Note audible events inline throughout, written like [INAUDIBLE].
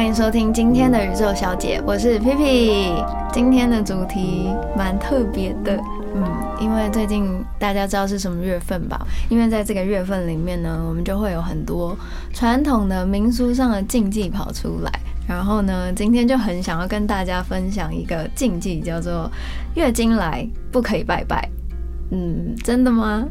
欢迎收听今天的宇宙小姐，我是皮皮。今天的主题蛮特别的，嗯，因为最近大家知道是什么月份吧？因为在这个月份里面呢，我们就会有很多传统的民俗上的禁忌跑出来。然后呢，今天就很想要跟大家分享一个禁忌，叫做月经来不可以拜拜。嗯，真的吗？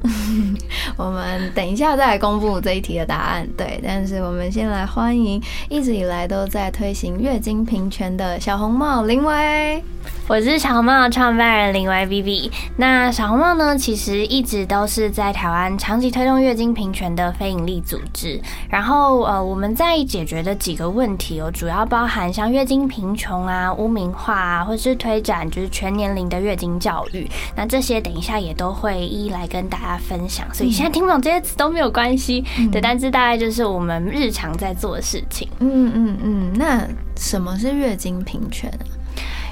[LAUGHS] 我们等一下再来公布这一题的答案。对，但是我们先来欢迎一直以来都在推行月经平权的小红帽林薇。我是小红帽创办人林 Y B B。那小红帽呢，其实一直都是在台湾长期推动月经平权的非营利组织。然后呃，我们在解决的几个问题哦，主要包含像月经贫穷啊、污名化啊，或是推展就是全年龄的月经教育。那这些等一下也都会一一来跟大家分享。所以现在听不懂这些词都没有关系，对，但是大概就是我们日常在做的事情。嗯嗯嗯，那什么是月经平权啊？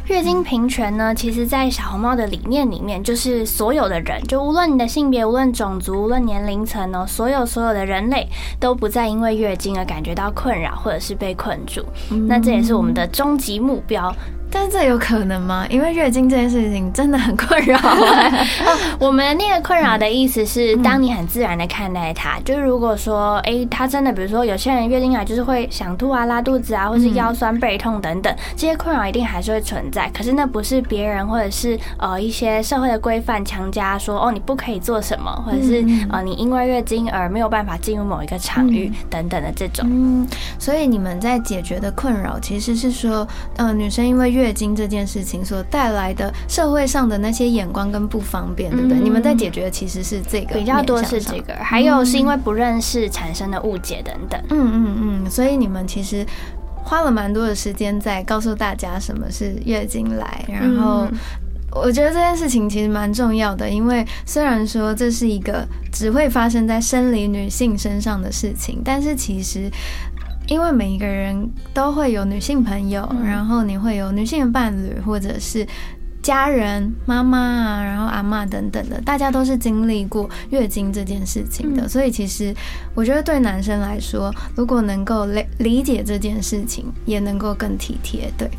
月经平权呢，其实，在小红帽的理念里面，就是所有的人，就无论你的性别、无论种族、无论年龄层哦，所有所有的人类都不再因为月经而感觉到困扰，或者是被困住。那这也是我们的终极目标。但是这有可能吗？因为月经这件事情真的很困扰。[LAUGHS] 我们那个困扰的意思是，当你很自然的看待它，就是如果说，哎，他真的，比如说有些人月经来就是会想吐啊、拉肚子啊，或是腰酸背痛等等，这些困扰一定还是会存在。可是那不是别人或者是呃一些社会的规范强加说，哦，你不可以做什么，或者是呃你因为月经而没有办法进入某一个场域等等的这种。嗯，所以你们在解决的困扰其实是说，呃，女生因为月经这件事情所带来的社会上的那些眼光跟不方便，对不对？你们在解决的其实是这个比较多是这个，还有是因为不认识产生的误解等等。嗯嗯嗯，所以你们其实花了蛮多的时间在告诉大家什么是月经来，然后我觉得这件事情其实蛮重要的，因为虽然说这是一个只会发生在生理女性身上的事情，但是其实。因为每一个人都会有女性朋友，然后你会有女性的伴侣，或者是家人、妈妈啊，然后阿妈等等的，大家都是经历过月经这件事情的。所以其实我觉得对男生来说，如果能够理理解这件事情，也能够更体贴对方。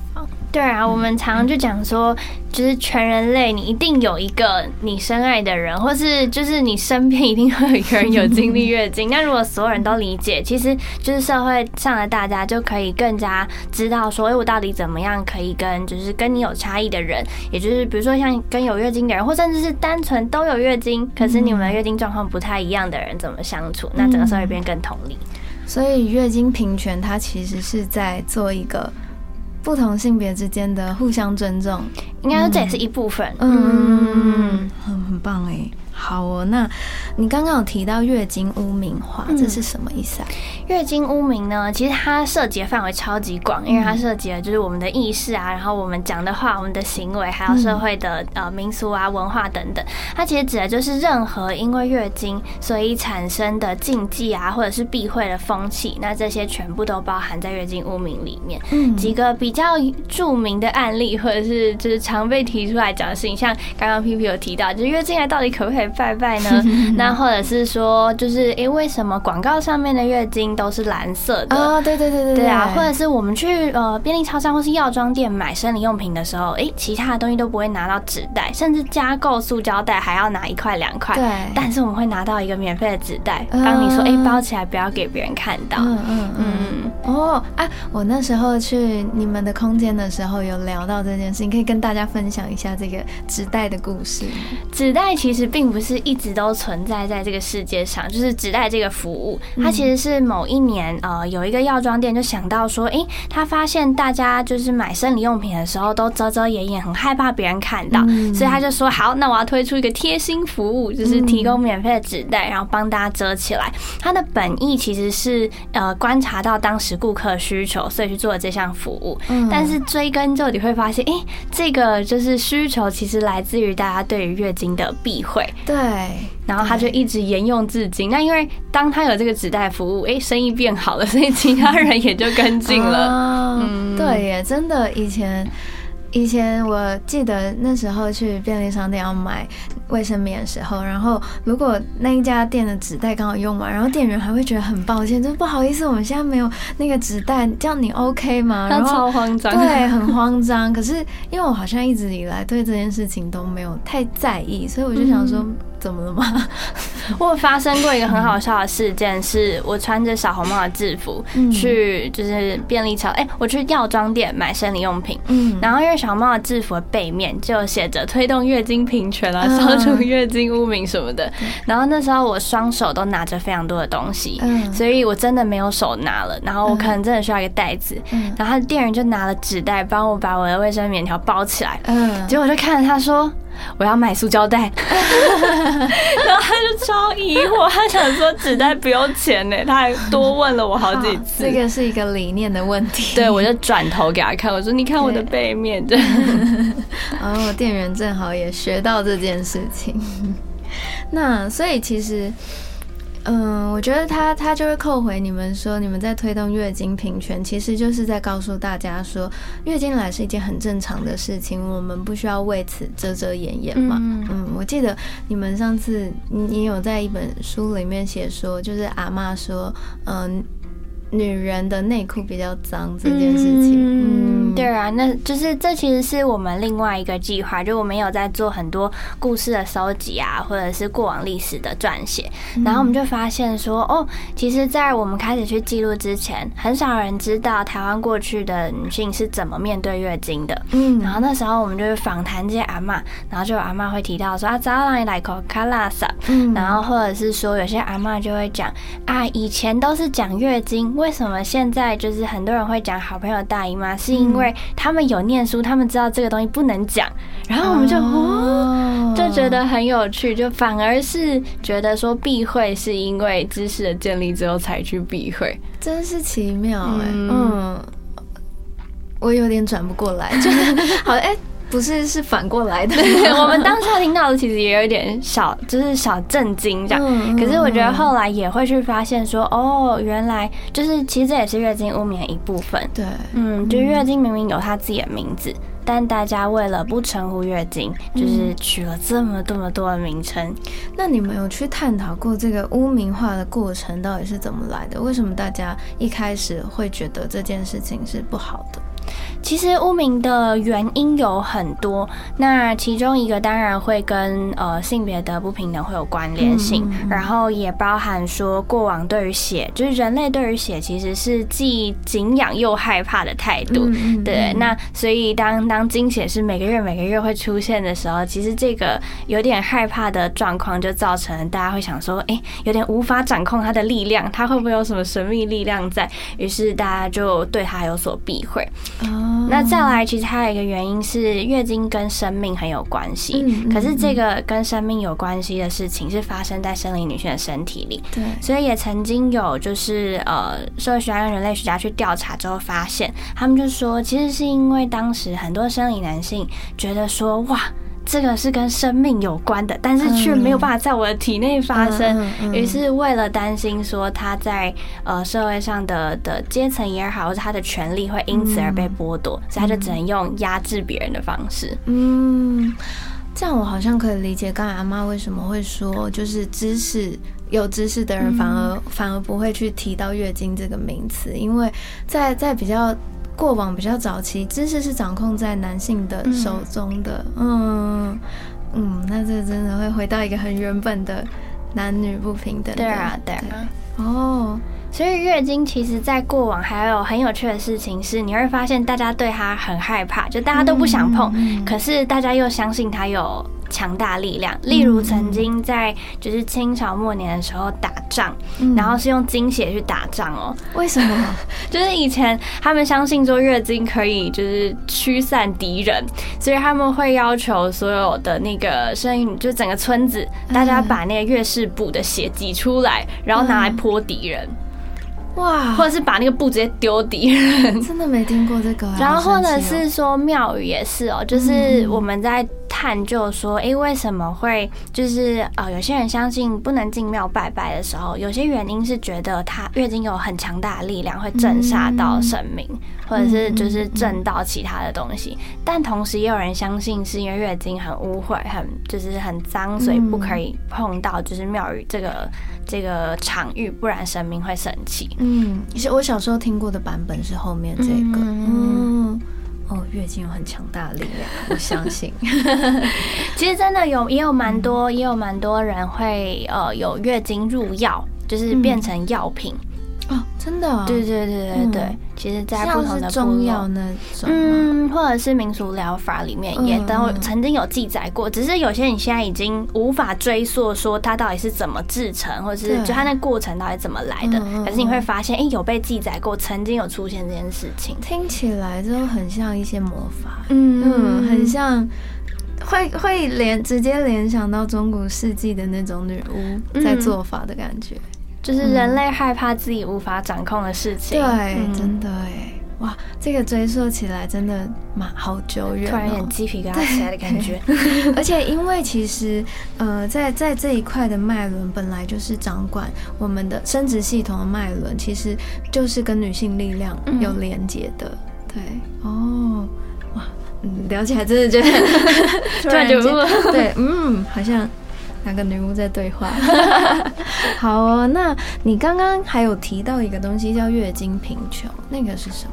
对啊，我们常常就讲说，就是全人类，你一定有一个你深爱的人，或是就是你身边一定会有一个人有经历月经。[LAUGHS] 那如果所有人都理解，其实就是社会上的大家就可以更加知道说，哎，我到底怎么样可以跟就是跟你有差异的人，也就是比如说像跟有月经的人，或甚至是单纯都有月经，可是你们月经状况不太一样的人怎么相处？那整个社会变更同理。所以月经平权，它其实是在做一个。不同性别之间的互相尊重，应该说这也是一部分。嗯，很很棒哎。好哦，那你刚刚有提到月经污名化，这是什么意思啊？月经污名呢，其实它涉及的范围超级广，因为它涉及了就是我们的意识啊，然后我们讲的话、我们的行为，还有社会的呃民俗啊、文化等等。它其实指的就是任何因为月经所以产生的禁忌啊，或者是避讳的风气，那这些全部都包含在月经污名里面。嗯，几个比较著名的案例，或者是就是常被提出来讲的事情，像刚刚 P P 有提到，就是月经来到底可不可以？拜拜呢？那或者是说，就是诶，为什么广告上面的月经都是蓝色的？啊，对对对对对啊！或者是我们去呃便利超商或是药妆店买生理用品的时候，诶，其他的东西都不会拿到纸袋，甚至加购塑胶袋还要拿一块两块。对，但是我们会拿到一个免费的纸袋，帮你说，诶，包起来不要给别人看到。嗯嗯嗯。哦，啊，我那时候去你们的空间的时候有聊到这件事，你可以跟大家分享一下这个纸袋的故事。纸袋其实并不是。是一直都存在在这个世界上，就是纸袋这个服务，它其实是某一年呃有一个药妆店就想到说，哎，他发现大家就是买生理用品的时候都遮遮掩掩，很害怕别人看到，所以他就说好，那我要推出一个贴心服务，就是提供免费的纸袋，然后帮大家遮起来。它的本意其实是呃观察到当时顾客需求，所以去做了这项服务。但是追根究底会发现，哎，这个就是需求其实来自于大家对于月经的避讳。对。然后他就一直沿用至今。那因为当他有这个纸袋服务，哎，生意变好了，所以其他人也就跟进了。嗯，对耶，真的，以前以前我记得那时候去便利商店要买卫生棉的时候，然后如果那一家店的纸袋刚好用完，然后店员还会觉得很抱歉，就不好意思，我们现在没有那个纸袋，这样你 OK 吗？[LAUGHS] 然后超慌张，对，很慌张。可是因为我好像一直以来对这件事情都没有太在意，所以我就想说。怎么了吗？[LAUGHS] 我发生过一个很好笑的事件，是我穿着小红帽的制服去，就是便利超，哎，我去药妆店买生理用品，嗯，然后因为小红帽的制服的背面就写着推动月经平权啊，消除月经污名什么的，然后那时候我双手都拿着非常多的东西，所以我真的没有手拿了，然后我可能真的需要一个袋子，然后店员就拿了纸袋帮我把我的卫生棉条包起来，嗯，结果我就看着他说。我要买塑胶袋，[LAUGHS] 然后他就超疑惑，他想说纸袋不用钱呢，[LAUGHS] 他还多问了我好几次。这个是一个理念的问题。对，我就转头给他看，我说：“你看我的背面。[LAUGHS] ”对，然后店员正好也学到这件事情。那所以其实。嗯，我觉得他他就会扣回你们说，你们在推动月经平权，其实就是在告诉大家说，月经来是一件很正常的事情，我们不需要为此遮遮掩掩嘛。嗯，我记得你们上次你有在一本书里面写说，就是阿妈说，嗯。女人的内裤比较脏这件事情，嗯，对啊，那就是这其实是我们另外一个计划，就我们有在做很多故事的收集啊，或者是过往历史的撰写，然后我们就发现说，哦，其实，在我们开始去记录之前，很少人知道台湾过去的女性是怎么面对月经的，嗯，然后那时候我们就是访谈这些阿妈，然后就有阿妈会提到说啊，早上来口卡拉萨，嗯，然后或者是说有些阿妈就会讲啊，以前都是讲月经。为什么现在就是很多人会讲好朋友大姨妈？是因为他们有念书，他们知道这个东西不能讲，然后我们就哦，就觉得很有趣，就反而是觉得说避讳是因为知识的建立之后才去避讳，真是奇妙哎，嗯，我有点转不过来，就 [LAUGHS] 好哎。不是，是反过来的。[LAUGHS] 我们当下听到的其实也有一点小，就是小震惊这样。可是我觉得后来也会去发现说，哦，原来就是其实这也是月经污名的一部分。对，嗯，就月经明明有它自己的名字，但大家为了不称呼月经，就是取了这么这么多的名称。那你们有去探讨过这个污名化的过程到底是怎么来的？为什么大家一开始会觉得这件事情是不好的？其实污名的原因有很多，那其中一个当然会跟呃性别的不平等会有关联性，然后也包含说过往对于血，就是人类对于血其实是既敬仰又害怕的态度，对。那所以当当经血是每个月每个月会出现的时候，其实这个有点害怕的状况就造成大家会想说，哎，有点无法掌控它的力量，它会不会有什么神秘力量在？于是大家就对它有所避讳。那再来，其实还有一个原因是月经跟生命很有关系。嗯，可是这个跟生命有关系的事情是发生在生理女性的身体里。对，所以也曾经有就是呃社会学家跟人类学家去调查之后发现，他们就说，其实是因为当时很多生理男性觉得说，哇。这个是跟生命有关的，但是却没有办法在我的体内发生。于是为了担心说他在呃社会上的的阶层也好，或者他的权利会因此而被剥夺，所以他就只能用压制别人的方式。嗯，这样我好像可以理解刚才阿妈为什么会说，就是知识有知识的人反而反而不会去提到月经这个名词，因为在在比较。过往比较早期，知识是掌控在男性的手中的，嗯嗯，那这真的会回到一个很原本的男女不平等。对啊，对啊。哦，所以月经其实，在过往还有很有趣的事情是，你会发现大家对它很害怕，就大家都不想碰，可是大家又相信它有。强大力量，例如曾经在就是清朝末年的时候打仗，然后是用精血去打仗哦。为什么？[LAUGHS] 就是以前他们相信说月经可以就是驱散敌人，所以他们会要求所有的那个生育，就整个村子大家把那个月事补的血挤出来，然后拿来泼敌人。哇！或者是把那个布直接丢敌人。真的没听过这个。[LAUGHS] 然后或者是说庙宇也是哦，就是我们在。探究说，哎，为什么会就是呃，有些人相信不能进庙拜拜的时候，有些原因是觉得他月经有很强大的力量，会震煞到神明，或者是就是震到其他的东西。但同时也有人相信是因为月经很污秽、很就是很脏，所以不可以碰到就是庙宇这个这个场域，不然神明会生气。嗯，其实我小时候听过的版本是后面这个。嗯。哦，月经有很强大的力量，[LAUGHS] 我相信。[LAUGHS] 其实真的有，也有蛮多，也有蛮多人会呃有月经入药，就是变成药品。哦，真的？对对对对对，其实，在不同的中药那种，嗯，或者是民俗疗法里面，也都曾经有记载过。只是有些你现在已经无法追溯，说它到底是怎么制成，或者是就它那过程到底怎么来的。可是你会发现，哎，有被记载过，曾经有出现这件事情。听起来就很像一些魔法，嗯，很像，会会联直接联想到中古世纪的那种女巫在做法的感觉。就是人类害怕自己无法掌控的事情，对，真的哎，哇，这个追溯起来真的蛮好久远，突然有点鸡皮疙瘩起来的感觉。[LAUGHS] 而且因为其实呃，在在这一块的脉轮本来就是掌管我们的生殖系统的脉轮，其实就是跟女性力量有连接的。对，哦，哇，嗯，聊起来真的觉得 [LAUGHS] 突然就 [LAUGHS] 对，嗯，好像。两个女巫在对话，[LAUGHS] 好哦。那你刚刚还有提到一个东西叫月经贫穷，那个是什么？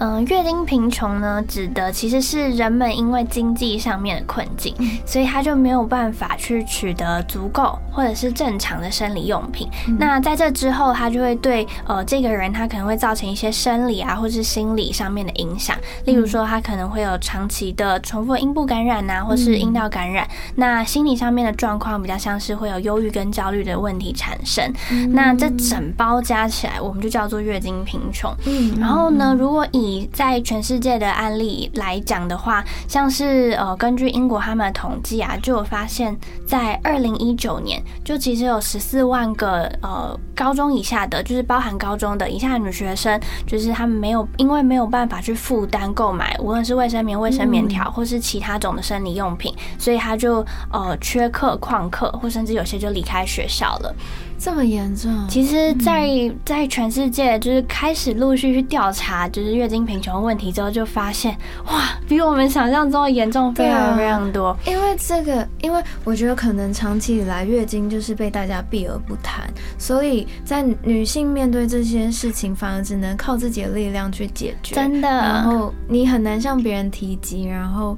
嗯，月经贫穷呢，指的其实是人们因为经济上面的困境，所以他就没有办法去取得足够或者是正常的生理用品。那在这之后，他就会对呃这个人他可能会造成一些生理啊或是心理上面的影响。例如说，他可能会有长期的重复阴部感染呐，或是阴道感染。那心理上面的状况比较像是会有忧郁跟焦虑的问题产生。那这整包加起来，我们就叫做月经贫穷。嗯，然后呢，如果以在全世界的案例来讲的话，像是呃，根据英国他们的统计啊，就有发现，在二零一九年，就其实有十四万个呃高中以下的，就是包含高中的以下女学生，就是他们没有因为没有办法去负担购买，无论是卫生棉、卫生棉条，或是其他种的生理用品，所以他就呃缺课、旷课，或甚至有些就离开学校了。这么严重？其实，在在全世界，就是开始陆续去调查，就是月经贫穷问题之后，就发现，哇，比我们想象中的严重非常非常多。因为这个，因为我觉得可能长期以来月经就是被大家避而不谈，所以在女性面对这些事情，反而只能靠自己的力量去解决。真的，然后你很难向别人提及，然后。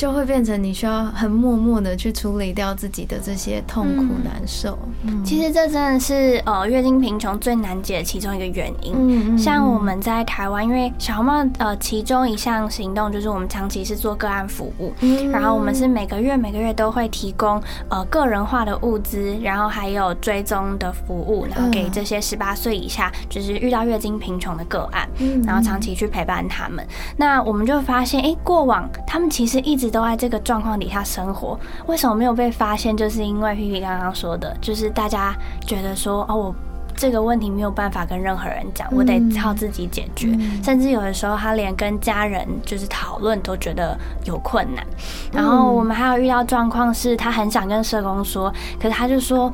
就会变成你需要很默默的去处理掉自己的这些痛苦难受。其实这真的是呃月经贫穷最难解的其中一个原因。嗯像我们在台湾，因为小红帽呃其中一项行动就是我们长期是做个案服务，然后我们是每个月每个月都会提供呃个人化的物资，然后还有追踪的服务，然后给这些十八岁以下就是遇到月经贫穷的个案，然后长期去陪伴他们。那我们就发现，哎，过往他们其实一直。都在这个状况底下生活，为什么没有被发现？就是因为皮皮刚刚说的，就是大家觉得说，哦，我这个问题没有办法跟任何人讲，我得靠自己解决。甚至有的时候，他连跟家人就是讨论都觉得有困难。然后我们还有遇到状况是，他很想跟社工说，可是他就说。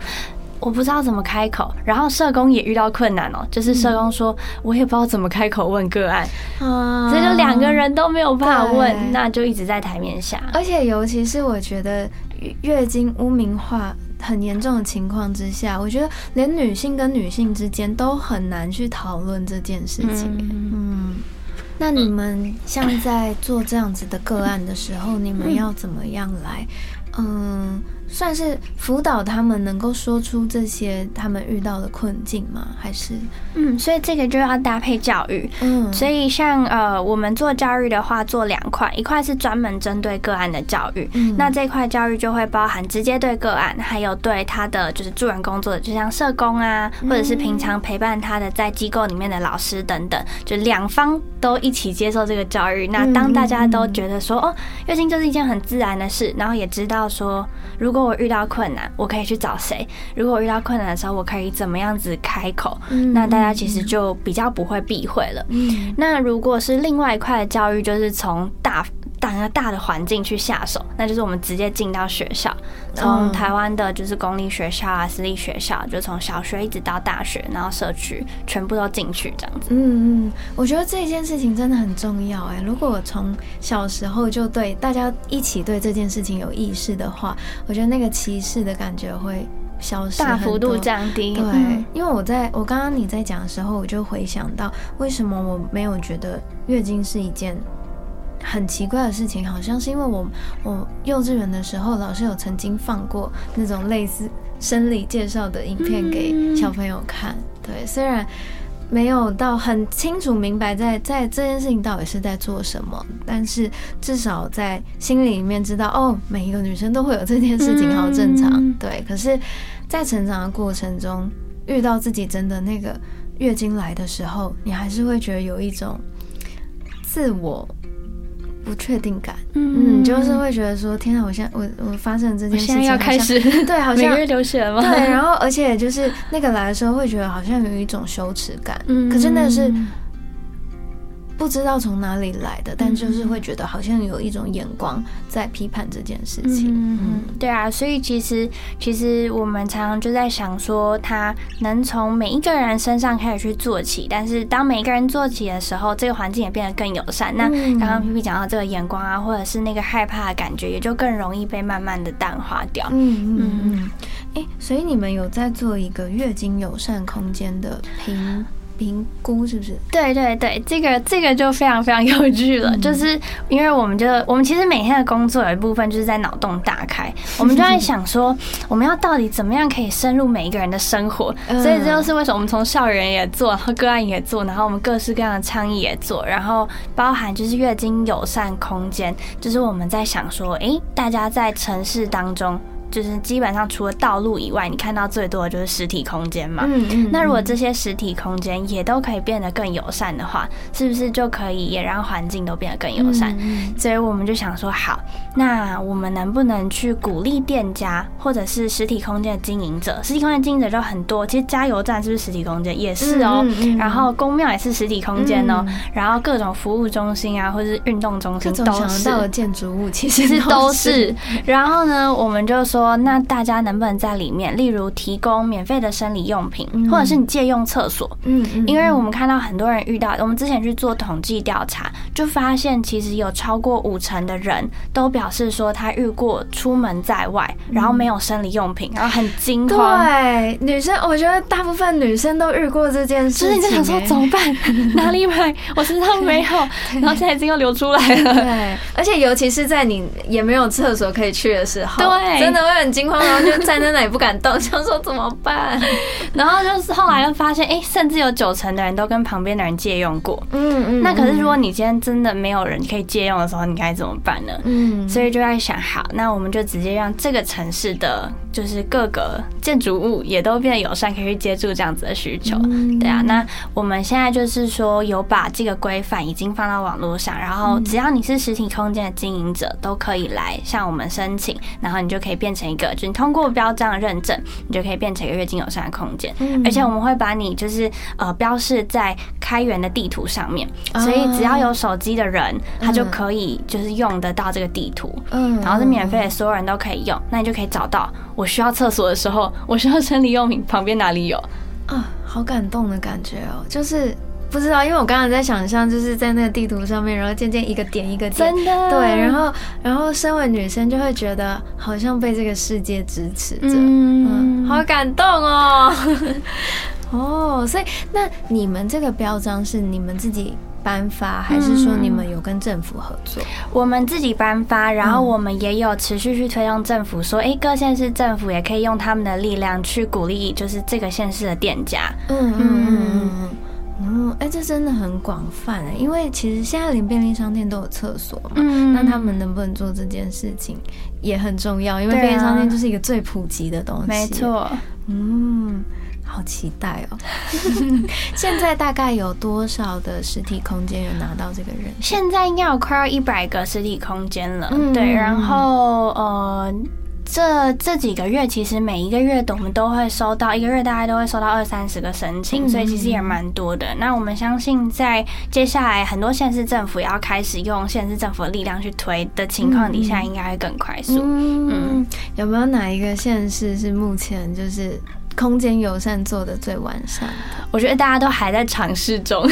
我不知道怎么开口，然后社工也遇到困难哦，就是社工说，我也不知道怎么开口问个案，啊，所以就两个人都没有办法问，那就一直在台面下。而且尤其是我觉得月经污名化很严重的情况之下，我觉得连女性跟女性之间都很难去讨论这件事情。嗯，那你们像在做这样子的个案的时候，你们要怎么样来？嗯。算是辅导他们能够说出这些他们遇到的困境吗？还是嗯，所以这个就要搭配教育。嗯，所以像呃，我们做教育的话，做两块，一块是专门针对个案的教育。嗯，那这块教育就会包含直接对个案，还有对他的就是助人工作的，就像社工啊，或者是平常陪伴他的在机构里面的老师等等，就两方都一起接受这个教育。那当大家都觉得说哦，月经就是一件很自然的事，然后也知道说如果如果我遇到困难，我可以去找谁？如果我遇到困难的时候，我可以怎么样子开口？那大家其实就比较不会避讳了。那如果是另外一块的教育，就是从大。大大的环境去下手，那就是我们直接进到学校，从台湾的就是公立学校啊、私立学校，就从小学一直到大学，然后社区全部都进去这样子。嗯嗯，我觉得这件事情真的很重要哎。如果我从小时候就对大家一起对这件事情有意识的话，我觉得那个歧视的感觉会消失，大幅度降低。对，因为我在我刚刚你在讲的时候，我就回想到为什么我没有觉得月经是一件。很奇怪的事情，好像是因为我我幼稚园的时候，老师有曾经放过那种类似生理介绍的影片给小朋友看。对，虽然没有到很清楚明白在在这件事情到底是在做什么，但是至少在心里面知道，哦，每一个女生都会有这件事情，好正常。对，可是，在成长的过程中，遇到自己真的那个月经来的时候，你还是会觉得有一种自我。不确定感，嗯，就是会觉得说，天啊，我现在我我发生这件事情，要开始，对，好像 [LAUGHS] 每月流血了吗？对，然后而且就是那个来的时候，会觉得好像有一种羞耻感，嗯，可是那是。不知道从哪里来的，但就是会觉得好像有一种眼光在批判这件事情。嗯，对啊，所以其实其实我们常常就在想说，他能从每一个人身上开始去做起，但是当每一个人做起的时候，这个环境也变得更友善。那刚刚皮皮讲到这个眼光啊，或者是那个害怕的感觉，也就更容易被慢慢的淡化掉。嗯嗯嗯。哎，所以你们有在做一个月经友善空间的评？评估是不是？对对对，这个这个就非常非常有趣了。就是因为我们就我们其实每天的工作有一部分就是在脑洞大开，[LAUGHS] 我们就在想说，我们要到底怎么样可以深入每一个人的生活。所以这就是为什么我们从校园也做，然后个案也做，然后我们各式各样的倡议也做，然后包含就是月经友善空间，就是我们在想说，哎，大家在城市当中。就是基本上除了道路以外，你看到最多的就是实体空间嘛。嗯嗯。那如果这些实体空间也都可以变得更友善的话，是不是就可以也让环境都变得更友善？所以我们就想说，好，那我们能不能去鼓励店家或者是实体空间的经营者？实体空间经营者就很多，其实加油站是不是实体空间？也是哦。然后公庙也是实体空间哦。然后各种服务中心啊，或者是运动中心都是。到的建筑物其实都是。然后呢，我们就说。说那大家能不能在里面，例如提供免费的生理用品，或者是你借用厕所？嗯嗯，因为我们看到很多人遇到，我们之前去做统计调查，就发现其实有超过五成的人都表示说他遇过出门在外，然后没有生理用品，然后很惊慌。对，女生，我觉得大部分女生都遇过这件事情。所以你在想说怎么办？[LAUGHS] 哪里买？我身上没有，然后现在已经又流出来了。对，而且尤其是在你也没有厕所可以去的时候，对，真的。会很惊慌，然后就站在那里不敢动，[LAUGHS] 想说怎么办。然后就是后来又发现，哎，甚至有九成的人都跟旁边的人借用过。嗯嗯。那可是如果你今天真的没有人可以借用的时候，你该怎么办呢？嗯。所以就在想，好，那我们就直接让这个城市的就是各个建筑物也都变得友善，可以去接住这样子的需求。对啊，那我们现在就是说有把这个规范已经放到网络上，然后只要你是实体空间的经营者，都可以来向我们申请，然后你就可以变。成一个，就是你通过标章认证，你就可以变成一个月经友善的空间。嗯，而且我们会把你就是呃标示在开源的地图上面，所以只要有手机的人，他就可以就是用得到这个地图。嗯，然后是免费的，所有人都可以用。那你就可以找到我需要厕所的时候，我需要生理用品旁边哪里有啊？好感动的感觉哦，就是。不知道，因为我刚刚在想象，就是在那个地图上面，然后渐渐一个点一个点，真的？对，然后然后身为女生就会觉得好像被这个世界支持着，嗯，好感动哦，[LAUGHS] 哦，所以那你们这个标章是你们自己颁发，还是说你们有跟政府合作？我们自己颁发，然后我们也有持续去推动政府说，哎，各县市政府也可以用他们的力量去鼓励，就是这个县市的店家，嗯嗯嗯嗯。哦，哎，这真的很广泛哎，因为其实现在连便利商店都有厕所嘛，那他们能不能做这件事情也很重要，因为便利商店就是一个最普及的东西。没错，嗯，好期待哦。[LAUGHS] 现在大概有多少的实体空间有拿到这个人？现在应该有快要一百个实体空间了。对，然后呃。这这几个月，其实每一个月我们都会收到，一个月大概都会收到二三十个申请，所以其实也蛮多的。那我们相信，在接下来很多县市政府要开始用县市政府的力量去推的情况底下，应该会更快速。嗯，有没有哪一个县市是目前就是空间友善做的最完善？我觉得大家都还在尝试中。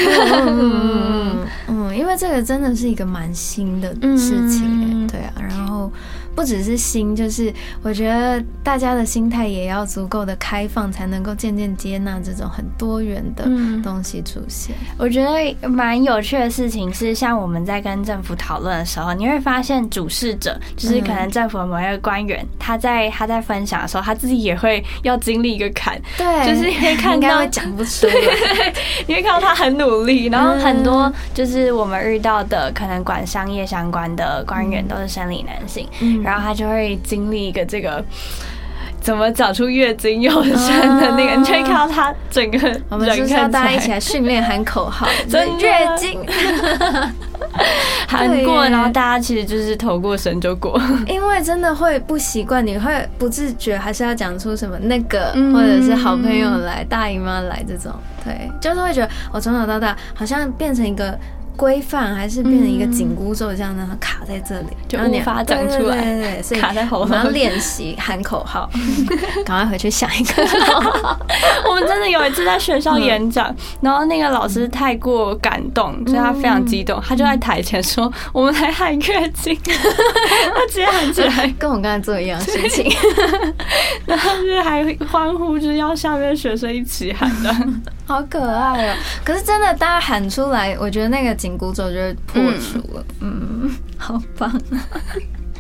嗯 [LAUGHS] 嗯，因为这个真的是一个蛮新的事情，对啊，然后。不只是心，就是我觉得大家的心态也要足够的开放，才能够渐渐接纳这种很多元的东西出现。我觉得蛮有趣的事情是，像我们在跟政府讨论的时候，你会发现主事者就是可能政府的某一个官员，他在他在分享的时候，他自己也会要经历一个坎，对，就是你会看到讲不出来，[LAUGHS] 你会看到他很努力，然后很多就是我们遇到的可能管商业相关的官员都是生理男性。然后他就会经历一个这个怎么找出月经友善的那个，你就会看到他整个我们就是要大家一起来训练喊口号，[LAUGHS] 真月经。[LAUGHS] 喊过，然后大家其实就是投过神就过，[LAUGHS] 因为真的会不习惯，你会不自觉还是要讲出什么那个，或者是好朋友来、大姨妈来这种，对，就是会觉得我从小到大好像变成一个。规范还是变成一个紧箍咒，这样让它卡在这里，就无法长出来。对对卡在喉咙。我们要练习喊口号，[LAUGHS] 赶快回去想一个。[LAUGHS] 我们真的有一次在学校演讲，然后那个老师太过感动，所以他非常激动，他就在台前说：“我们来喊月经。[LAUGHS] ”他直接喊起来，跟我刚才做一样事情。然后就是还欢呼，就是要下面学生一起喊的。好可爱哦！可是真的，大家喊出来，我觉得那个紧箍咒就会破除了。嗯，[LAUGHS] 好棒。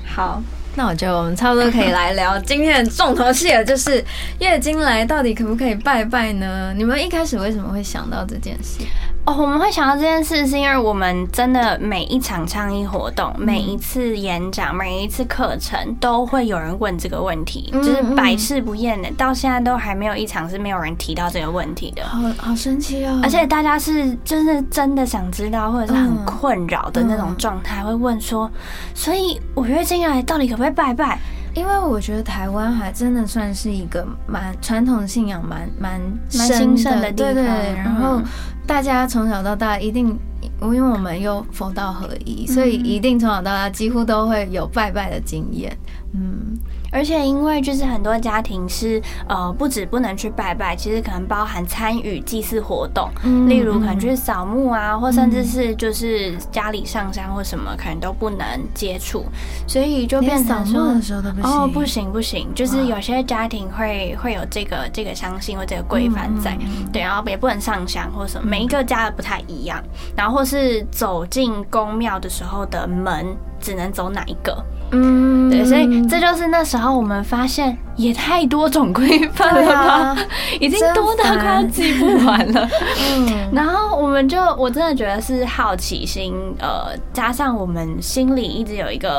好，那我觉得我们差不多可以来聊 [LAUGHS] 今天的重头戏了，就是月经来到底可不可以拜拜呢？你们一开始为什么会想到这件事？哦，我们会想到这件事，是因为我们真的每一场倡议活动、每一次演讲、每一次课程，都会有人问这个问题，就是百试不厌的，到现在都还没有一场是没有人提到这个问题的。好好神奇哦！而且大家是真的真的想知道，或者是很困扰的那种状态，会问说：所以五月进来到底可不可以拜拜？因为我觉得台湾还真的算是一个蛮传统信仰蛮蛮蛮兴盛的地方，对对，然后。大家从小到大一定，因为我们又佛道合一，所以一定从小到大几乎都会有拜拜的经验，嗯。而且因为就是很多家庭是呃不止不能去拜拜，其实可能包含参与祭祀活动，例如可能去扫墓啊，或甚至是就是家里上香或什么，可能都不能接触，所以就变成说的时候都不行。哦，不行不行，就是有些家庭会会有这个这个相信或这个规范在，对，然后也不能上香或什么，每一个家的不太一样，然后或是走进宫庙的时候的门只能走哪一个。嗯，对，所以这就是那时候我们发现也太多种规范了吧，已经多到快要记不完了。嗯，[LAUGHS] 然后我们就我真的觉得是好奇心，呃，加上我们心里一直有一个，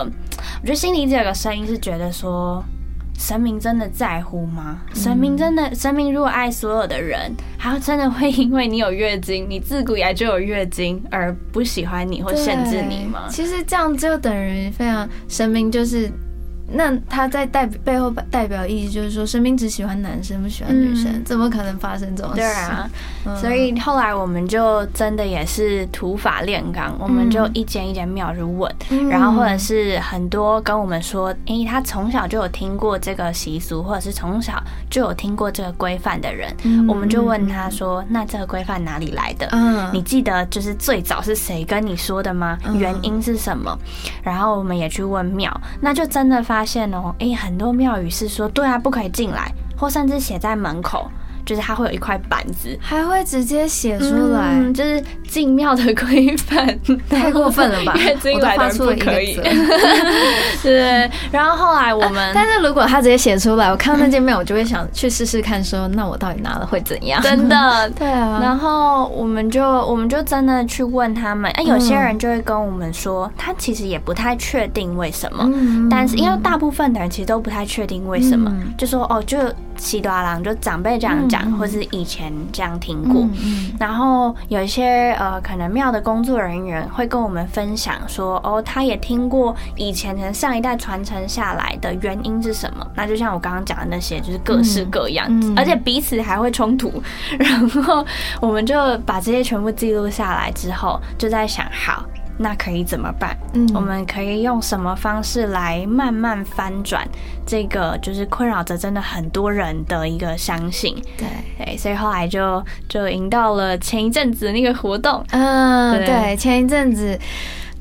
我觉得心里一直有个声音是觉得说。神明真的在乎吗？神明真的，神明如果爱所有的人，他真的会因为你有月经，你自古以来就有月经而不喜欢你或限制你吗？其实这样就等于非常神明就是。那他在代背后代表意义就是说，生命只喜欢男生不喜欢女生，怎么可能发生这种事？对啊，所以后来我们就真的也是土法炼钢，我们就一间一间庙去问，然后或者是很多跟我们说，诶，他从小就有听过这个习俗，或者是从小就有听过这个规范的人，我们就问他说，那这个规范哪里来的？嗯，你记得就是最早是谁跟你说的吗？原因是什么？然后我们也去问庙，那就真的发。发现哦，诶，很多庙宇是说，对啊，不可以进来，或甚至写在门口。就是它会有一块板子，还会直接写出来，就是进庙的规范，太过分了吧？[LAUGHS] 进来的不可以。[LAUGHS] 对，然后后来我们，但是如果他直接写出来，我看到那间庙，我就会想去试试看，说那我到底拿了会怎样？真的，[LAUGHS] 对啊。然后我们就我们就真的去问他们，哎，有些人就会跟我们说，他其实也不太确定为什么，但是因为大部分的人其实都不太确定为什么，就说哦，就西多郎就长辈这样讲，或是以前这样听过。然后有一些呃，可能庙的工作人员会跟我们分享说，哦，他也听过以前可能上一代传承下来的原因是什么。那就像我刚刚讲的那些，就是各式各样，而且彼此还会冲突。然后我们就把这些全部记录下来之后，就在想，好。那可以怎么办？嗯，我们可以用什么方式来慢慢翻转这个，就是困扰着真的很多人的一个相信。对对，所以后来就就引到了前一阵子那个活动。嗯，对，前一阵子。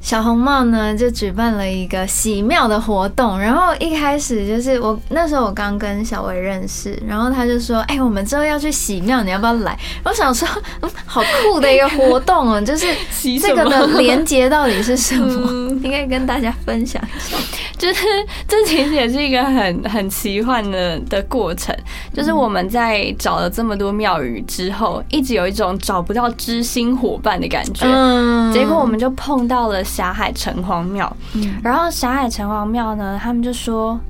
小红帽呢，就举办了一个洗庙的活动。然后一开始就是我那时候我刚跟小薇认识，然后他就说：“哎，我们之后要去洗庙，你要不要来？”我想说，嗯，好酷的一个活动哦，就是 [LAUGHS] 这个的连接到底是什么？应该跟大家分享一下。就 [LAUGHS] 是这其实也是一个很很奇幻的的过程。就是我们在找了这么多庙宇之后，一直有一种找不到知心伙伴的感觉。嗯，结果我们就碰到了。霞海城隍庙，然后霞海城隍庙呢，他们就说。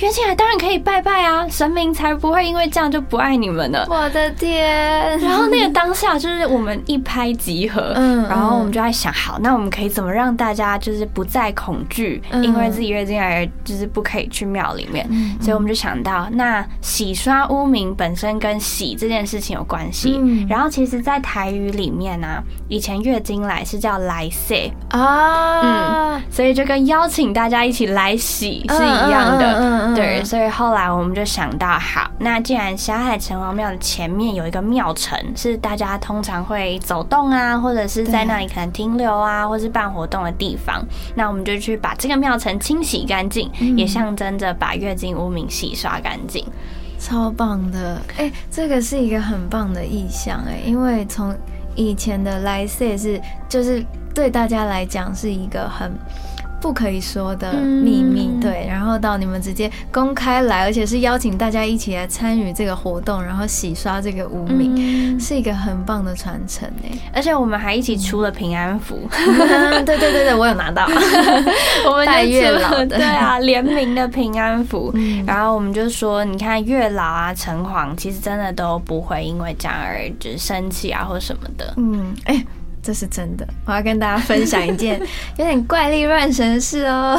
约进来当然可以拜拜啊，神明才不会因为这样就不爱你们呢。我的天！然后那个当下就是我们一拍即合，嗯，然后我们就在想，好，那我们可以怎么让大家就是不再恐惧，因为自己月经来就是不可以去庙里面，所以我们就想到，那洗刷污名本身跟洗这件事情有关系。然后其实，在台语里面呢，以前月经来是叫来洗啊，嗯，所以就跟邀请大家一起来洗是一样的。对，所以后来我们就想到，好，那既然霞海城隍庙的前面有一个庙城，是大家通常会走动啊，或者是在那里可能停留啊，或是办活动的地方，那我们就去把这个庙城清洗干净，也象征着把月经污名洗刷干净，超棒的！哎，这个是一个很棒的意象哎，因为从以前的来世是，就是对大家来讲是一个很。不可以说的秘密，对，然后到你们直接公开来，而且是邀请大家一起来参与这个活动，然后洗刷这个污名，是一个很棒的传承哎，而且我们还一起出了平安符，对对对对，我有拿到，[LAUGHS] 我们带月老的，对啊，[LAUGHS] 联名的平安符，然后我们就说，你看月老啊、城隍，其实真的都不会因为这样而就是生气啊或什么的，嗯，哎。这是真的，我要跟大家分享一件 [LAUGHS] 有点怪力乱神事哦。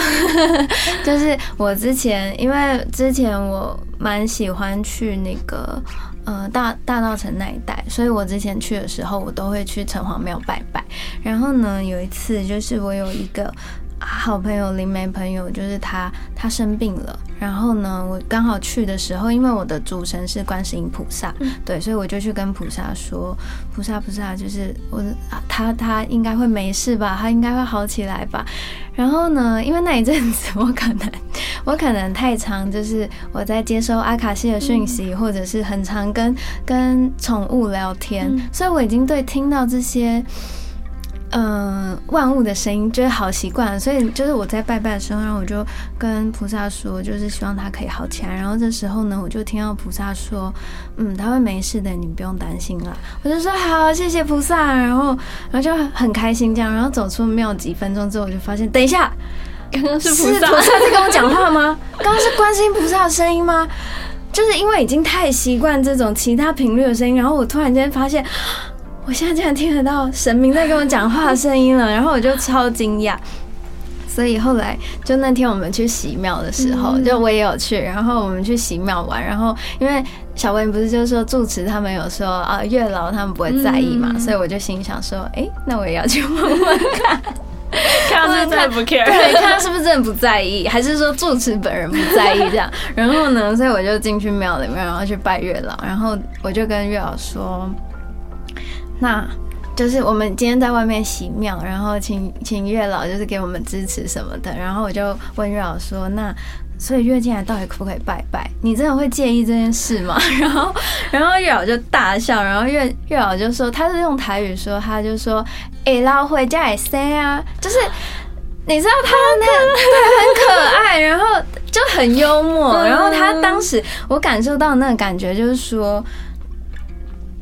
[LAUGHS] 就是我之前，因为之前我蛮喜欢去那个呃大大道城那一带，所以我之前去的时候，我都会去城隍庙拜拜。然后呢，有一次就是我有一个。好朋友灵媒朋友，就是他，他生病了。然后呢，我刚好去的时候，因为我的主神是观世音菩萨，对，所以我就去跟菩萨说：“菩萨，菩萨，就是我，他，他应该会没事吧？他应该会好起来吧？”然后呢，因为那一阵子我可能，[LAUGHS] 我可能太长，就是我在接收阿卡西的讯息，或者是很常跟跟宠物聊天，所以我已经对听到这些。嗯，万物的声音就是好习惯，所以就是我在拜拜的时候，然后我就跟菩萨说，就是希望他可以好起来。然后这时候呢，我就听到菩萨说：“嗯，他会没事的，你不用担心了。”我就说：“好，谢谢菩萨。”然后，然后就很开心这样。然后走出庙几分钟之后，我就发现，等一下，刚 [LAUGHS] 刚是菩萨在跟我讲话吗？刚刚是观世音菩萨的声音吗？就是因为已经太习惯这种其他频率的声音，然后我突然间发现。我现在竟然听得到神明在跟我讲话的声音了，[LAUGHS] 然后我就超惊讶。所以后来就那天我们去洗庙的时候，就我也有去，然后我们去洗庙玩，然后因为小文不是就说住持他们有说啊月老他们不会在意嘛，所以我就心想说，哎，那我也要去问问看，看他是真的不 care，[LAUGHS] 对，看他是不是真的不在意，还是说住持本人不在意这样。然后呢，所以我就进去庙里面，然后去拜月老，然后我就跟月老说。那就是我们今天在外面洗庙，然后请请月老就是给我们支持什么的，然后我就问月老说：“那所以月进来到底可不可以拜拜？你真的会介意这件事吗？” [LAUGHS] 然后然后月老就大笑，然后月月老就说他是用台语说，他就说：“哎，老回家也塞啊，就是你知道他那个对很可爱，然后就很幽默，然后他当时我感受到那个感觉就是说。”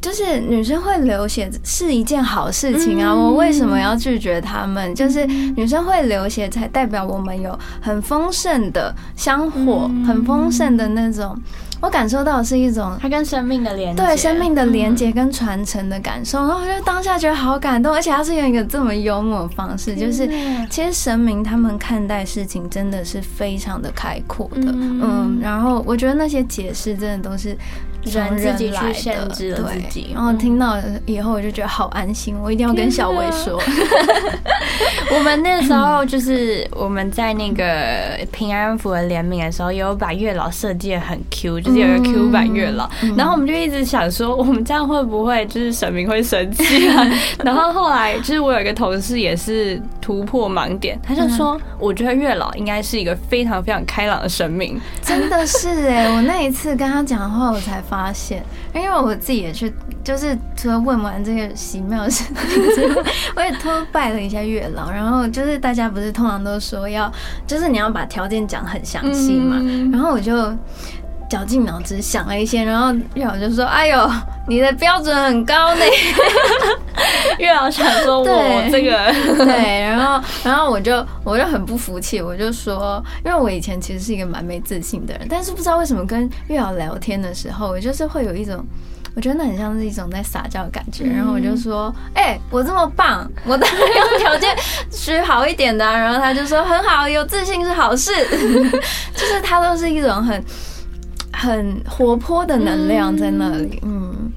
就是女生会流血是一件好事情啊，我为什么要拒绝他们？就是女生会流血，才代表我们有很丰盛的香火，很丰盛的那种。我感受到的是一种它跟生命的连接，对生命的连接跟传承的感受。然后我觉得当下觉得好感动，而且他是用一个这么幽默的方式，就是其实神明他们看待事情真的是非常的开阔的，嗯，然后我觉得那些解释真的都是。人自己去限制了自己，然后听到以后我就觉得好安心，我一定要跟小薇说。[LAUGHS] 我们那时候就是我们在那个平安符的联名的时候，有把月老设计的很 Q，就是有个 Q 版月老，然后我们就一直想说，我们这样会不会就是神明会生气啊？[LAUGHS] 然后后来就是我有一个同事也是突破盲点，他就说，我觉得月老应该是一个非常非常开朗的神明，真的是哎，我那一次跟他讲的话，我才。发现，因为我自己也去，就是除了问完这个奇妙的事情我也偷拜了一下月老。然后就是大家不是通常都说要，就是你要把条件讲很详细嘛。然后我就绞尽脑汁想了一些，然后月老就说：“哎呦，你的标准很高呢。[LAUGHS] ” [LAUGHS] 月老想说：“我这个 [LAUGHS] 对。”然后，然后我就我就很不服气，我就说：“因为我以前其实是一个蛮没自信的人，但是不知道为什么跟月老聊天的时候，我就是会有一种，我觉得那很像是一种在撒娇的感觉。然后我就说：‘哎，我这么棒，我当然要条件需好一点的。’然后他就说：‘很好，有自信是好事。’就是他都是一种很很活泼的能量在那里。嗯，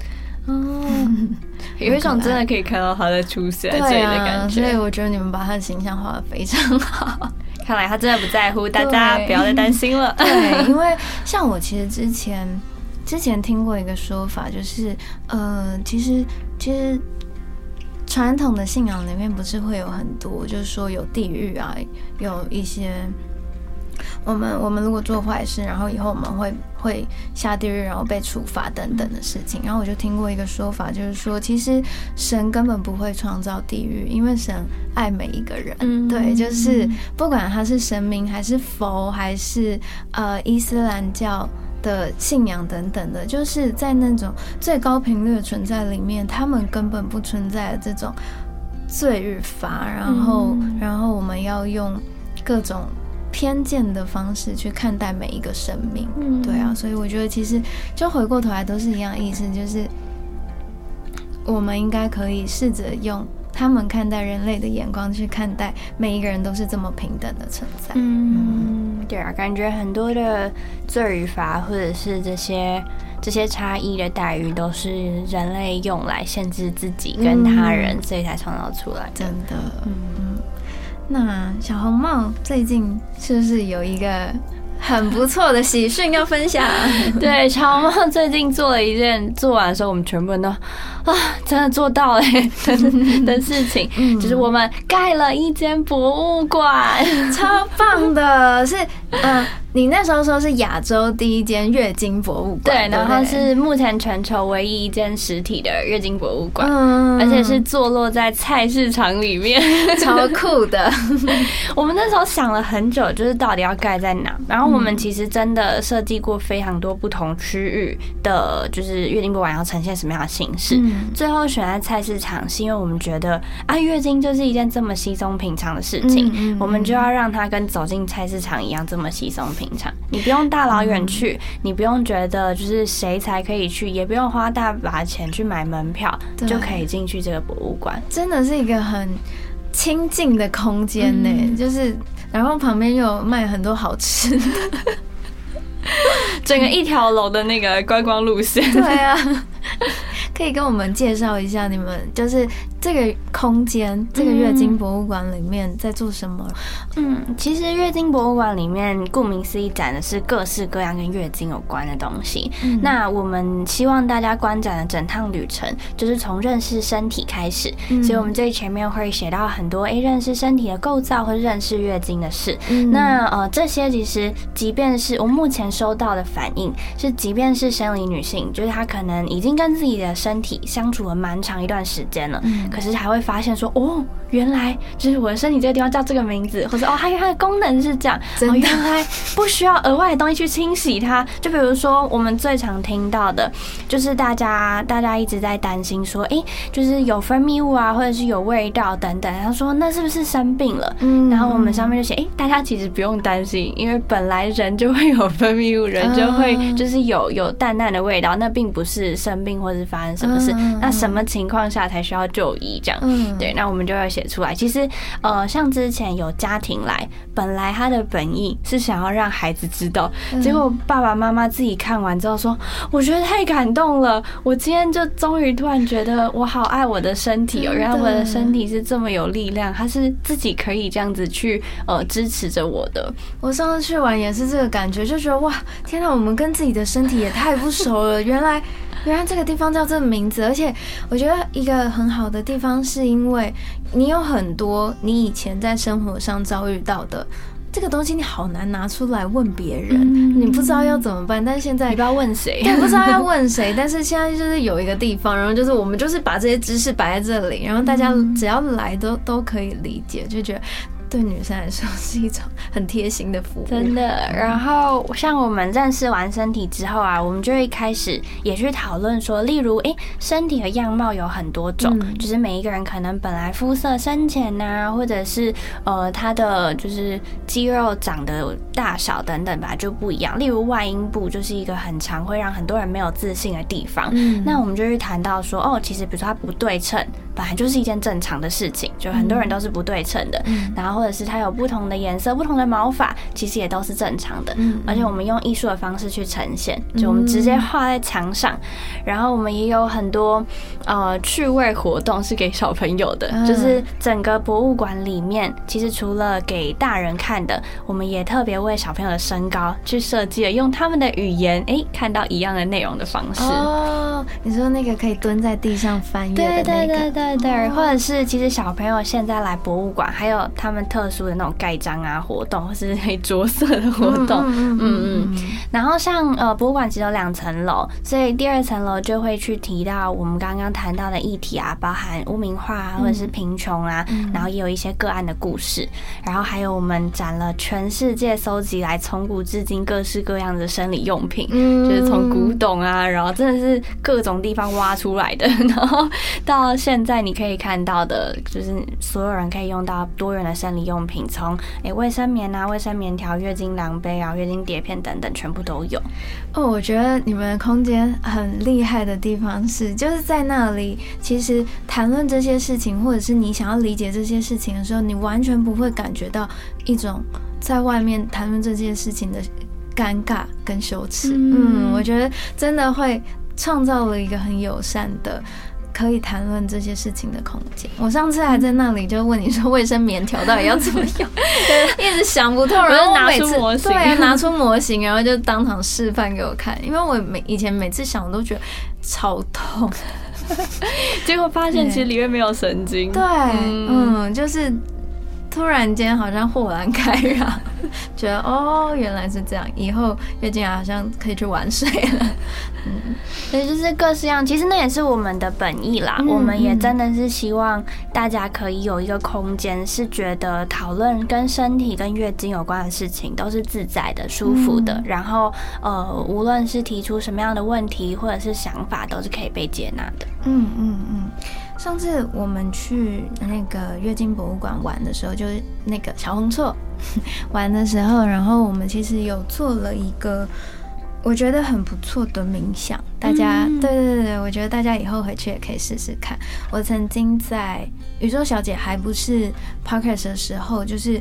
哦。[LAUGHS] ”有一种真的可以看到他在出现这里的感觉，所以我觉得你们把他的形象画的非常好。[LAUGHS] 看来他真的不在乎，大家不要再担心了。[LAUGHS] 对，因为像我其实之前之前听过一个说法，就是呃，其实其实传统的信仰里面不是会有很多，就是说有地狱啊，有一些。我们我们如果做坏事，然后以后我们会会下地狱，然后被处罚等等的事情。然后我就听过一个说法，就是说其实神根本不会创造地狱，因为神爱每一个人。对，就是不管他是神明还是佛，还是呃伊斯兰教的信仰等等的，就是在那种最高频率的存在里面，他们根本不存在这种罪与罚。然后然后我们要用各种。偏见的方式去看待每一个生命，嗯对啊，所以我觉得其实就回过头来都是一样意思，就是我们应该可以试着用他们看待人类的眼光去看待每一个人都是这么平等的存在。嗯，对啊，感觉很多的罪与罚或者是这些这些差异的待遇，都是人类用来限制自己跟他人，所以才创造出来的。真的，嗯。那小红帽最近是不是有一个很不错的喜讯要分享？[LAUGHS] 对，小红帽最近做了一件做完的时候，我们全部人都啊，真的做到了 [LAUGHS] 的的事情，就是我们盖了一间博物馆，[LAUGHS] 超棒的，是嗯。你那时候说是亚洲第一间月经博物馆，对，然后是目前全球唯一一间实体的月经博物馆，嗯，而且是坐落在菜市场里面，[LAUGHS] 超酷的。我们那时候想了很久，就是到底要盖在哪。然后我们其实真的设计过非常多不同区域的，就是月经博物馆要呈现什么样的形式。最后选在菜市场，是因为我们觉得啊，月经就是一件这么稀松平常的事情，我们就要让它跟走进菜市场一样这么稀松平。平常，你不用大老远去，你不用觉得就是谁才可以去，也不用花大把钱去买门票，就可以进去这个博物馆。真的是一个很清静的空间呢，就是然后旁边又有卖很多好吃的，整个一条龙的那个观光路线。对啊，可以跟我们介绍一下你们就是。这个空间，这个月经博物馆里面在做什么？嗯，其实月经博物馆里面，顾名思义，展的是各式各样跟月经有关的东西。那我们希望大家观展的整趟旅程，就是从认识身体开始。所以，我们最前面会写到很多，哎，认识身体的构造，或认识月经的事。那呃，这些其实，即便是我目前收到的反应，是即便是生理女性，就是她可能已经跟自己的身体相处了蛮长一段时间了。嗯可是还会发现说，哦，原来就是我的身体这个地方叫这个名字，或者哦，它它的功能是这样，哦，原来不需要额外的东西去清洗它。[LAUGHS] 就比如说我们最常听到的，就是大家大家一直在担心说，哎，就是有分泌物啊，或者是有味道等等。他说那是不是生病了？嗯，然后我们上面就写，哎，大家其实不用担心，因为本来人就会有分泌物，人就会就是有有淡淡的味道，那并不是生病或是发生什么事。那什么情况下才需要就医？这样，对，那我们就要写出来。其实，呃，像之前有家庭来，本来他的本意是想要让孩子知道，结果爸爸妈妈自己看完之后说：“我觉得太感动了，我今天就终于突然觉得我好爱我的身体哦，原来我的身体是这么有力量，他是自己可以这样子去呃支持着我的。”我上次去玩也是这个感觉，就觉得哇，天哪，我们跟自己的身体也太不熟了，[LAUGHS] 原来。原来这个地方叫这个名字，而且我觉得一个很好的地方，是因为你有很多你以前在生活上遭遇到的这个东西，你好难拿出来问别人，你不知道要怎么办。但是现在你不知道问谁，不知道要问谁。但是现在就是有一个地方，然后就是我们就是把这些知识摆在这里，然后大家只要来都都可以理解，就觉得。对女生来说是一种很贴心的服务，真的。[LAUGHS] 然后像我们认识完身体之后啊，我们就会开始也去讨论说，例如，哎，身体的样貌有很多种，就是每一个人可能本来肤色深浅呐，或者是呃他的就是肌肉长的大小等等吧，就不一样。例如外阴部就是一个很常会让很多人没有自信的地方，那我们就去谈到说，哦，其实比如说它不对称，本来就是一件正常的事情，就很多人都是不对称的，然后。或者是它有不同的颜色、不同的毛发，其实也都是正常的。嗯，而且我们用艺术的方式去呈现，就我们直接画在墙上。然后我们也有很多呃趣味活动是给小朋友的，就是整个博物馆里面，其实除了给大人看的，我们也特别为小朋友的身高去设计了，用他们的语言哎看到一样的内容的方式。哦，你说那个可以蹲在地上翻阅的那个，对对对对对，或者是其实小朋友现在来博物馆，还有他们。特殊的那种盖章啊活动，或是可以着色的活动，嗯嗯。然后像呃博物馆只有两层楼，所以第二层楼就会去提到我们刚刚谈到的议题啊，包含污名化啊，或者是贫穷啊，然后也有一些个案的故事，然后还有我们展了全世界搜集来从古至今各式各样的生理用品，就是从古董啊，然后真的是各种地方挖出来的，然后到现在你可以看到的，就是所有人可以用到多元的生理。用品从诶卫生棉啊、卫生棉条、月经量杯啊、月经碟片等等，全部都有。哦，我觉得你们的空间很厉害的地方是，就是在那里，其实谈论这些事情，或者是你想要理解这些事情的时候，你完全不会感觉到一种在外面谈论这件事情的尴尬跟羞耻。嗯，我觉得真的会创造了一个很友善的。可以谈论这些事情的空间。我上次还在那里就问你说卫生棉条到底要怎么用，[LAUGHS] 一直想不透，然后拿出模型，对，拿出模型，然后就当场示范给我看。因为我每以前每次想，我都觉得超痛，[LAUGHS] 结果发现其实里面没有神经。对，嗯，就是突然间好像豁然开朗，[LAUGHS] 觉得哦，原来是这样，以后月经好像可以去玩水了。[LAUGHS] 嗯，所以就是各式样，其实那也是我们的本意啦。我们也真的是希望大家可以有一个空间，是觉得讨论跟身体、跟月经有关的事情都是自在的、舒服的。然后，呃，无论是提出什么样的问题或者是想法，都是可以被接纳的。嗯嗯嗯。上次我们去那个月经博物馆玩的时候，就是那个小红错 [LAUGHS] 玩的时候，然后我们其实有做了一个。我觉得很不错的冥想，大家对对对对，我觉得大家以后回去也可以试试看。我曾经在宇宙小姐还不是 podcast 的时候，就是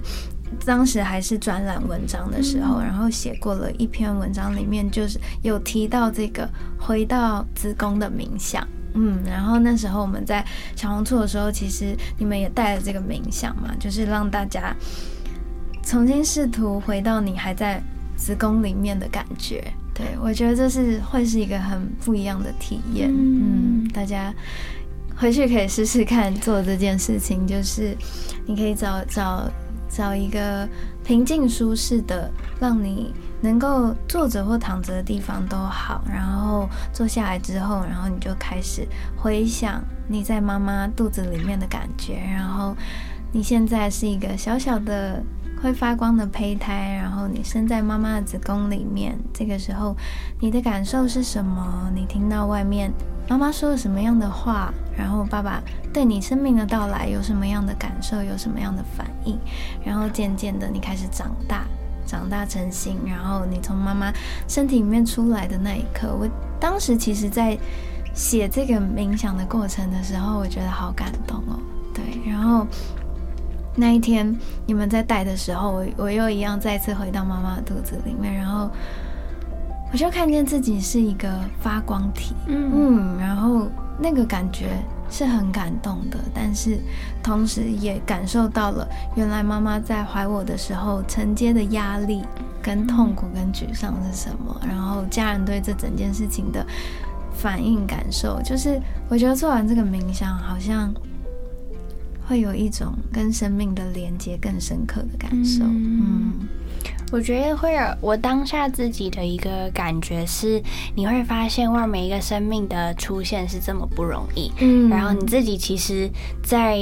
当时还是专栏文章的时候，然后写过了一篇文章，里面就是有提到这个回到子宫的冥想。嗯，然后那时候我们在小红书的时候，其实你们也带了这个冥想嘛，就是让大家重新试图回到你还在子宫里面的感觉。对，我觉得这是会是一个很不一样的体验。嗯，大家回去可以试试看做这件事情，就是你可以找找找一个平静舒适的，让你能够坐着或躺着的地方都好。然后坐下来之后，然后你就开始回想你在妈妈肚子里面的感觉。然后你现在是一个小小的会发光的胚胎，然后你生在妈妈的子宫里面。这个时候，你的感受是什么？你听到外面妈妈说了什么样的话？然后爸爸对你生命的到来有什么样的感受？有什么样的反应？然后渐渐的，你开始长大，长大成型。然后你从妈妈身体里面出来的那一刻，我当时其实在写这个冥想的过程的时候，我觉得好感动哦。对，然后那一天你们在带的时候，我我又一样再次回到妈妈的肚子里面，然后我就看见自己是一个发光体，嗯，然后。那个感觉是很感动的，但是同时也感受到了原来妈妈在怀我的时候承接的压力、跟痛苦、跟沮丧是什么，然后家人对这整件事情的反应感受，就是我觉得做完这个冥想，好像会有一种跟生命的连接更深刻的感受，嗯。我觉得会有我当下自己的一个感觉是，你会发现哇，每一个生命的出现是这么不容易。嗯，然后你自己其实，在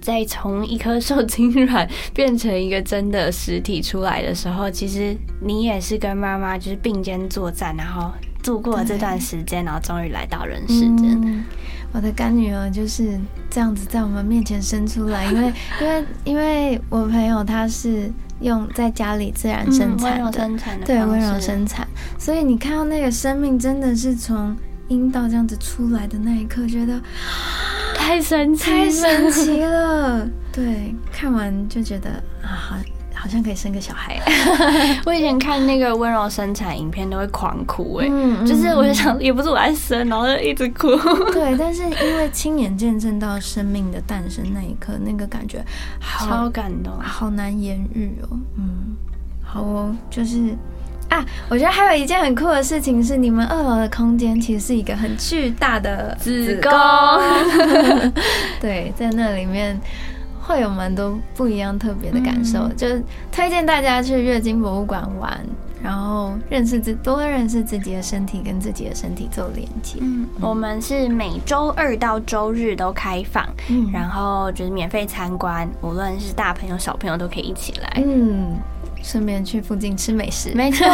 在从一颗受精卵 [LAUGHS] 变成一个真的实体出来的时候，其实你也是跟妈妈就是并肩作战，然后度过了这段时间，然后终于来到人世间。我的干女儿就是这样子在我们面前生出来，因为因为因为我朋友他是。用在家里自然生产的，对温柔生产，所以你看到那个生命真的是从阴道这样子出来的那一刻，觉得太神奇，太神奇了。对，看完就觉得啊。好像可以生个小孩。[LAUGHS] 我以前看那个温柔生产影片都会狂哭，哎，就是我就想，也不是我在生，然后就一直哭。[LAUGHS] 对，但是因为亲眼见证到生命的诞生那一刻，那个感觉超感动，好难言喻哦。嗯，好哦，就是啊，我觉得还有一件很酷的事情是，你们二楼的空间其实是一个很巨大的子宫。[LAUGHS] 对，在那里面。会有蛮多不一样、特别的感受，就是推荐大家去月经博物馆玩，然后认识自多认识自己的身体，跟自己的身体做连接。嗯，我们是每周二到周日都开放，嗯，然后就是免费参观，无论是大朋友小朋友都可以一起来。嗯，顺便去附近吃美食，没错，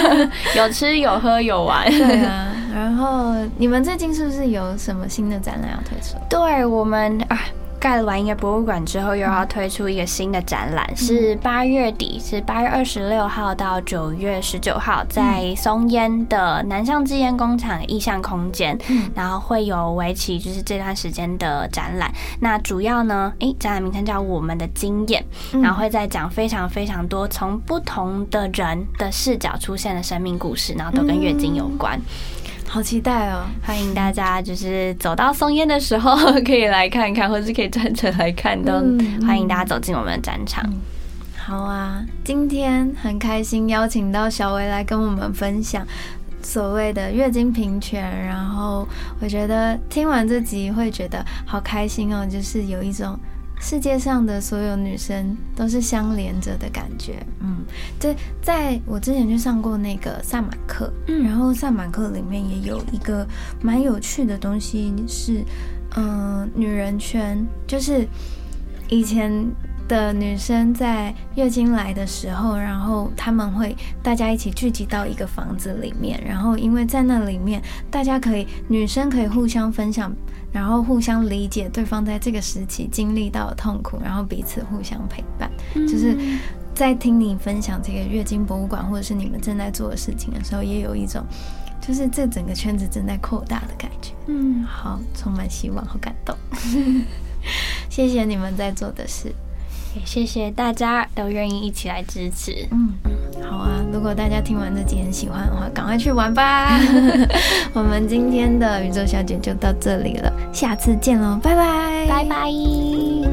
[LAUGHS] 有吃有喝有玩。对啊，然后你们最近是不是有什么新的展览要推出？对我们啊。盖完一个博物馆之后，又要推出一个新的展览，是八月底，是八月二十六号到九月十九号，在松烟的南向制烟工厂意向空间，然后会有为期就是这段时间的展览。那主要呢，诶，展览名称叫《我们的经验》，然后会在讲非常非常多从不同的人的视角出现的生命故事，然后都跟月经有关。好期待哦！欢迎大家，就是走到松烟的时候可以来看看，或是可以专程来看，都欢迎大家走进我们的展场。好啊，今天很开心邀请到小薇来跟我们分享所谓的月经平权，然后我觉得听完这集会觉得好开心哦，就是有一种。世界上的所有女生都是相连着的感觉，嗯，对，在我之前去上过那个萨满课，嗯，然后萨满课里面也有一个蛮有趣的东西是，嗯，女人圈，就是以前的女生在月经来的时候，然后他们会大家一起聚集到一个房子里面，然后因为在那里面，大家可以女生可以互相分享。然后互相理解对方在这个时期经历到的痛苦，然后彼此互相陪伴，就是在听你分享这个月经博物馆，或者是你们正在做的事情的时候，也有一种就是这整个圈子正在扩大的感觉。嗯，好，充满希望，好感动。[LAUGHS] 谢谢你们在做的事。也谢谢大家都愿意一起来支持。嗯，好啊，如果大家听完这集很喜欢的话，赶快去玩吧。[LAUGHS] 我们今天的宇宙小姐就到这里了，下次见喽，拜拜，拜拜。